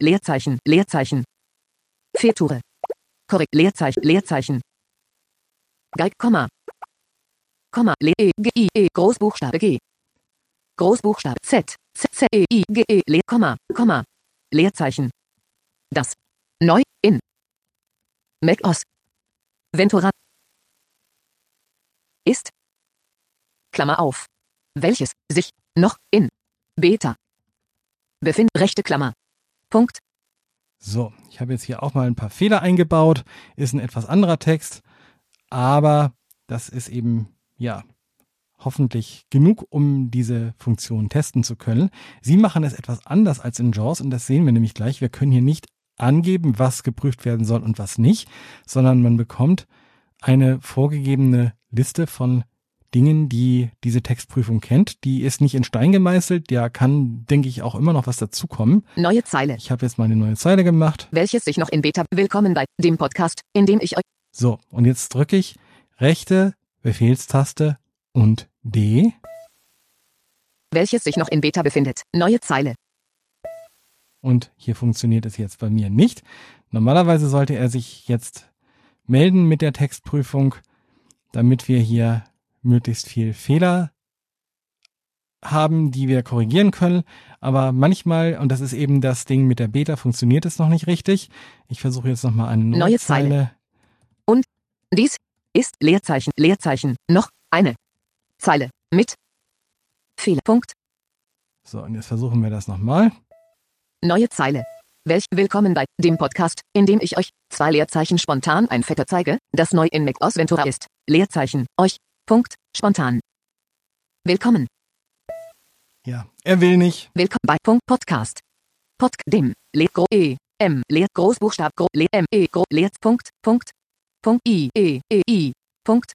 Leerzeichen, Leerzeichen. Fehlture. Korrekt, Leerzeichen, Leerzeichen. Geig, Komma. Komma, Le, E, G, I, E, Großbuchstabe G. Großbuchstabe Z, Z, Z, E, I, G, E, Le, Komma, Komma. Leerzeichen. Das. Neu, in. Mac OS. Ventura. Ist. Klammer auf. Welches sich noch in Beta befindet. Rechte Klammer. Punkt. So, ich habe jetzt hier auch mal ein paar Fehler eingebaut. Ist ein etwas anderer Text, aber das ist eben, ja, hoffentlich genug, um diese Funktion testen zu können. Sie machen es etwas anders als in JAWS und das sehen wir nämlich gleich. Wir können hier nicht angeben, was geprüft werden soll und was nicht, sondern man bekommt eine vorgegebene Liste von Dingen, die diese Textprüfung kennt. Die ist nicht in Stein gemeißelt. Da kann, denke ich, auch immer noch was dazukommen. Neue Zeile. Ich habe jetzt mal eine neue Zeile gemacht. Welches sich noch in Beta. Willkommen bei dem Podcast, in dem ich euch. So, und jetzt drücke ich rechte Befehlstaste und D. Welches sich noch in Beta befindet. Neue Zeile. Und hier funktioniert es jetzt bei mir nicht. Normalerweise sollte er sich jetzt melden mit der Textprüfung, damit wir hier möglichst viel Fehler haben, die wir korrigieren können. Aber manchmal, und das ist eben das Ding mit der Beta, funktioniert es noch nicht richtig. Ich versuche jetzt nochmal eine neue, Neue Zeile. Dies ist Leerzeichen, Leerzeichen, noch eine Zeile mit Fehler. Punkt. So, und jetzt versuchen wir das nochmal. Neue Zeile. Welch willkommen bei dem Podcast, in dem ich euch zwei Leerzeichen spontan ein Fetter zeige, das neu in Mac OS Ventura ist. Leerzeichen euch. Punkt. Spontan. Willkommen. Ja, er will nicht. Willkommen bei Punkt Podcast. Pod dem Le Gro E M Leer Großbuchstab Gro Le M E Gro Leer Punkt Punkt Punkt I E E I Punkt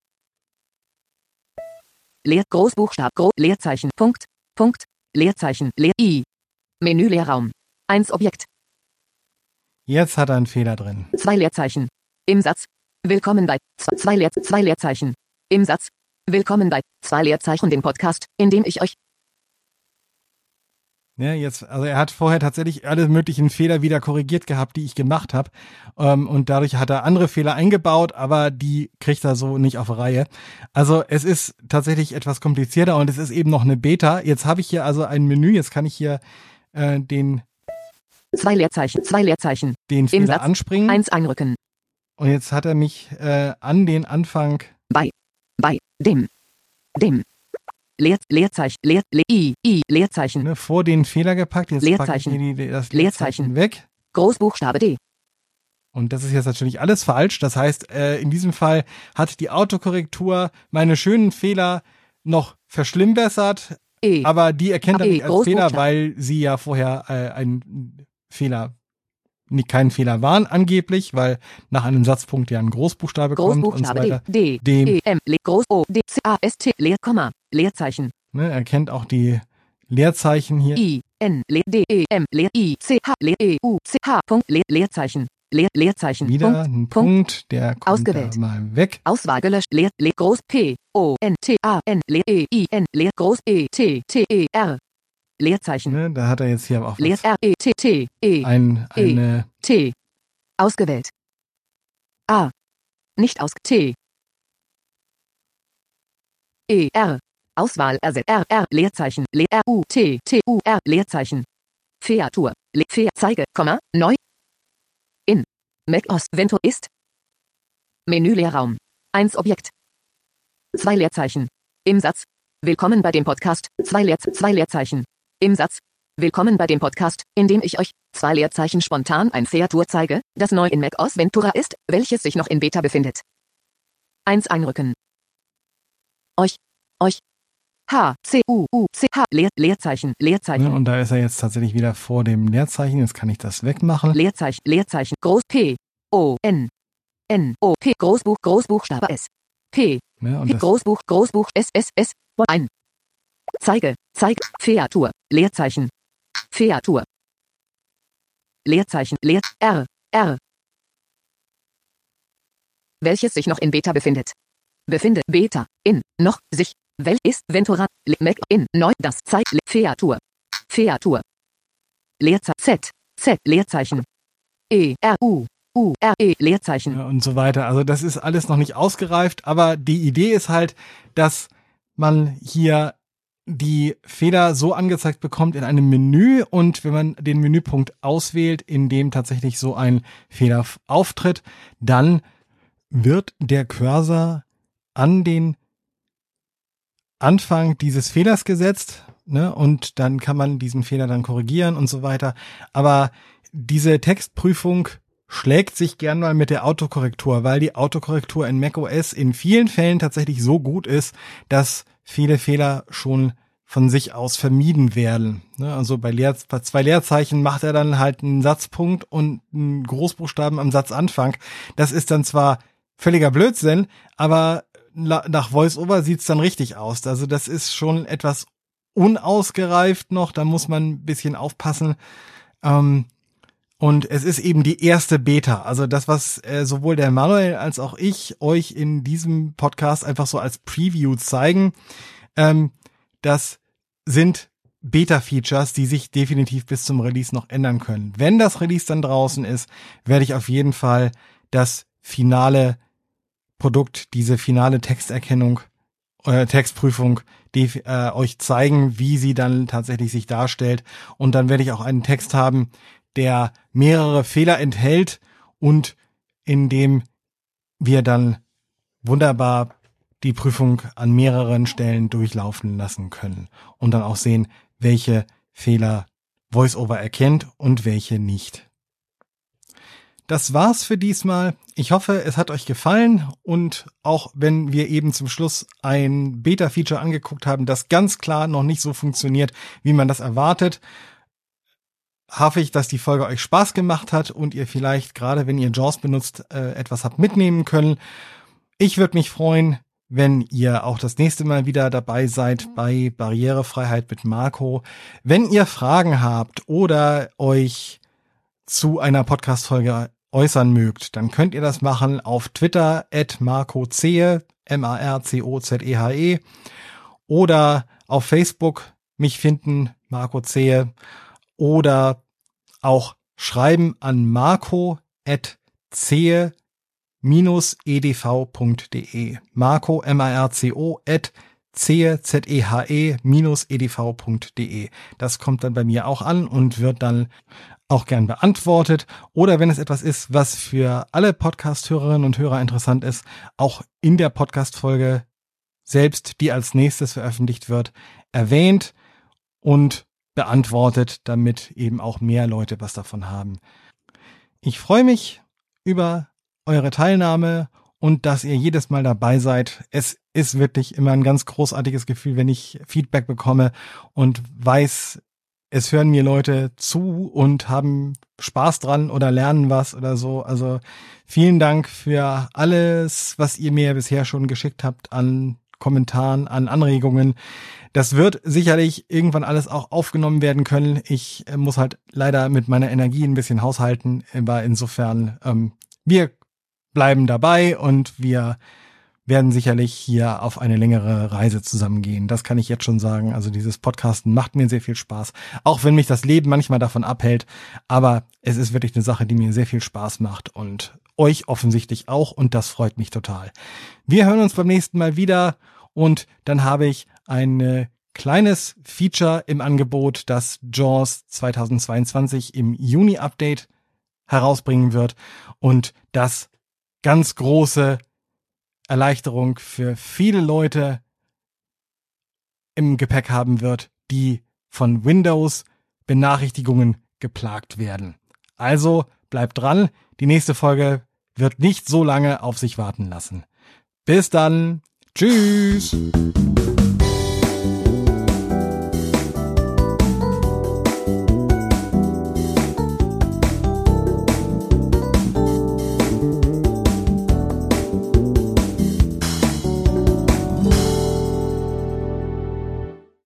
Leer Großbuchstab Gro Leerzeichen Punkt Punkt Leerzeichen Leer I Menü Leerraum 1 Objekt Jetzt hat er einen Fehler drin. zwei Leerzeichen im Satz Willkommen bei zwei, zwei, Leer, zwei Leerzeichen im Satz Willkommen bei zwei Leerzeichen dem Podcast, in dem ich euch Ja, jetzt, also er hat vorher tatsächlich alle möglichen Fehler wieder korrigiert gehabt, die ich gemacht habe. Ähm, und dadurch hat er andere Fehler eingebaut, aber die kriegt er so nicht auf Reihe. Also es ist tatsächlich etwas komplizierter und es ist eben noch eine Beta. Jetzt habe ich hier also ein Menü, jetzt kann ich hier äh, den, zwei Leerzeichen, zwei Leerzeichen den Im Fehler Satz anspringen. eins einrücken Und jetzt hat er mich äh, an den Anfang bei bei dem dem Leer, Leerzeichen Leer, Le, I I Leerzeichen ne, vor den Fehler gepackt. Jetzt packe ich Leerzeichen. die, das Leerzeichen. Leerzeichen weg. Großbuchstabe D Und das ist jetzt natürlich alles falsch. Das heißt, äh, in diesem Fall hat die Autokorrektur meine schönen Fehler noch verschlimmbessert, E aber die erkennt er E, nicht als. Fehler, weil sie ja vorher äh, einen Fehler, keinen Fehler waren angeblich, weil nach einem Satzpunkt ja ein Großbuchstabe kommt und so Großbuchstabe weiter. D. D E M. Le Groß O. D. C. A. S. T. Leer Komma. Leerzeichen. Ne, er kennt auch die Leerzeichen hier. I. N. Le D. E. M. Le I. C. H. Le E. U. C. H. Punkt. Le Leerzeichen. Leer, Leerzeichen. Wieder Punkt. ein Punkt. Punkt, der kommt Ausgewählt. mal weg. Auswahl gelöscht. Leer Le Groß P. O. N. T. A. N. Le E. I. N. Leer Groß E. T. T. E. R Leerzeichen Ne, da hat er jetzt hier auch Leer R E T T E ein, E. eine T. Ausgewählt. A. Nicht aus T. E. R. Auswahl ersetzt. R. R. Leerzeichen. Le R. U. T. T. U. R. Leerzeichen. Featur. Le Fea. Zeige, Komma, neu. In. Mac OS. Vento ist. Menü Leerraum. 1 Objekt. Zwei Leerzeichen. Im Satz. Willkommen bei dem Podcast. Zwei, Leer zwei Leerzeichen. Im Satz. Willkommen bei dem Podcast, in dem ich euch zwei Leerzeichen spontan ein Featur zeige, das neu in Mac OS Ventura ist, welches sich noch in Beta befindet. 1 einrücken. Euch. Euch. H. C. U. U. C. H. Leer, Leerzeichen. Leerzeichen. Ne, und da ist er jetzt tatsächlich wieder vor dem Leerzeichen. Jetzt kann ich das wegmachen. Leerzeichen, Leerzeichen, Groß P, O, N, N, O, P, Großbuch, Großbuchstabe S, P, Ne, und P, Großbuch, Großbuch, S, S, S, ein. Zeige, zeig, Featur, Leerzeichen, Featur, Leerzeichen, Leer, R, R. Welches sich noch in Beta befindet. Befinde, Beta, in, noch, sich, Wel ist, Ventura, Le, Mac, in, neu, das, Zeit, Le, Featur. Featur. Leerzeichen, Z, Z, Leerzeichen. E, R, U, U, R, E, Leerzeichen. Und so weiter. Also das ist alles noch nicht ausgereift, aber die Idee ist halt, dass man hier die Fehler so angezeigt bekommt in einem Menü und wenn man den Menüpunkt auswählt, in dem tatsächlich so ein Fehler auftritt, dann wird der Cursor an den Anfang dieses Fehlers gesetzt, ne, und dann kann man diesen Fehler dann korrigieren und so weiter. Aber diese Textprüfung schlägt sich gern mal mit der Autokorrektur, weil die Autokorrektur in macOS in vielen Fällen tatsächlich so gut ist, dass viele Fehler schon von sich aus vermieden werden. Ne, also bei, zwei Leerzeichen macht er dann halt einen Satzpunkt und einen Großbuchstaben am Satzanfang. Das ist dann zwar völliger Blödsinn, aber nach VoiceOver sieht's dann richtig aus. Also das ist schon etwas unausgereift noch, da muss man ein bisschen aufpassen. Ähm, und es ist eben die erste Beta. Also das, was äh, sowohl der Manuel als auch ich euch in diesem Podcast einfach so als Preview zeigen, ähm, das sind Beta-Features, die sich definitiv bis zum Release noch ändern können. Wenn das Release dann draußen ist, werde ich auf jeden Fall das finale Produkt, diese finale Texterkennung äh, Textprüfung die, äh, euch zeigen, wie sie dann tatsächlich sich darstellt. Und dann werde ich auch einen Text haben, der mehrere Fehler enthält und in dem wir dann wunderbar die Prüfung an mehreren Stellen durchlaufen lassen können und dann auch sehen, welche Fehler VoiceOver erkennt und welche nicht. Das war's für diesmal. Ich hoffe, es hat euch gefallen und auch wenn wir eben zum Schluss ein Beta-Feature angeguckt haben, das ganz klar noch nicht so funktioniert, wie man das erwartet, hoffe ich, dass die Folge euch Spaß gemacht hat und ihr vielleicht gerade, wenn ihr JAWS benutzt, äh, etwas habt mitnehmen können. Ich würde mich freuen, wenn ihr auch das nächste Mal wieder dabei seid bei Barrierefreiheit mit Marco. Wenn ihr Fragen habt oder euch zu einer Podcast-Folge äußern mögt, dann könnt ihr das machen auf Twitter at marcozehe, M-A-R-C-O-Z-E-H-E -E, oder auf Facebook mich finden, Marco Zehe, oder auch schreiben an marco at zehe edv.de. Marco, M-A-R-C-O, at zehe, Z-E-H-E, edv.de. Das kommt dann bei mir auch an und wird dann auch gern beantwortet. Oder wenn es etwas ist, was für alle Podcast-Hörerinnen und Hörer interessant ist, auch in der Podcast-Folge selbst, die als nächstes veröffentlicht wird, erwähnt und beantwortet, damit eben auch mehr Leute was davon haben. Ich freue mich über eure Teilnahme und dass ihr jedes Mal dabei seid. Es ist wirklich immer ein ganz großartiges Gefühl, wenn ich Feedback bekomme und weiß, es hören mir Leute zu und haben Spaß dran oder lernen was oder so. Also vielen Dank für alles, was ihr mir bisher schon geschickt habt an Kommentaren, an Anregungen. Das wird sicherlich irgendwann alles auch aufgenommen werden können. Ich äh, muss halt leider mit meiner Energie ein bisschen haushalten, aber insofern, ähm, wir bleiben dabei und wir werden sicherlich hier auf eine längere Reise zusammengehen. Das kann ich jetzt schon sagen. Also dieses Podcasten macht mir sehr viel Spaß, auch wenn mich das Leben manchmal davon abhält. Aber es ist wirklich eine Sache, die mir sehr viel Spaß macht und euch offensichtlich auch und das freut mich total. Wir hören uns beim nächsten Mal wieder und dann habe ich ein kleines Feature im Angebot, das JAWS 2022 im Juni Update herausbringen wird und das ganz große Erleichterung für viele Leute im Gepäck haben wird, die von Windows Benachrichtigungen geplagt werden. Also bleibt dran, die nächste Folge wird nicht so lange auf sich warten lassen. Bis dann, tschüss!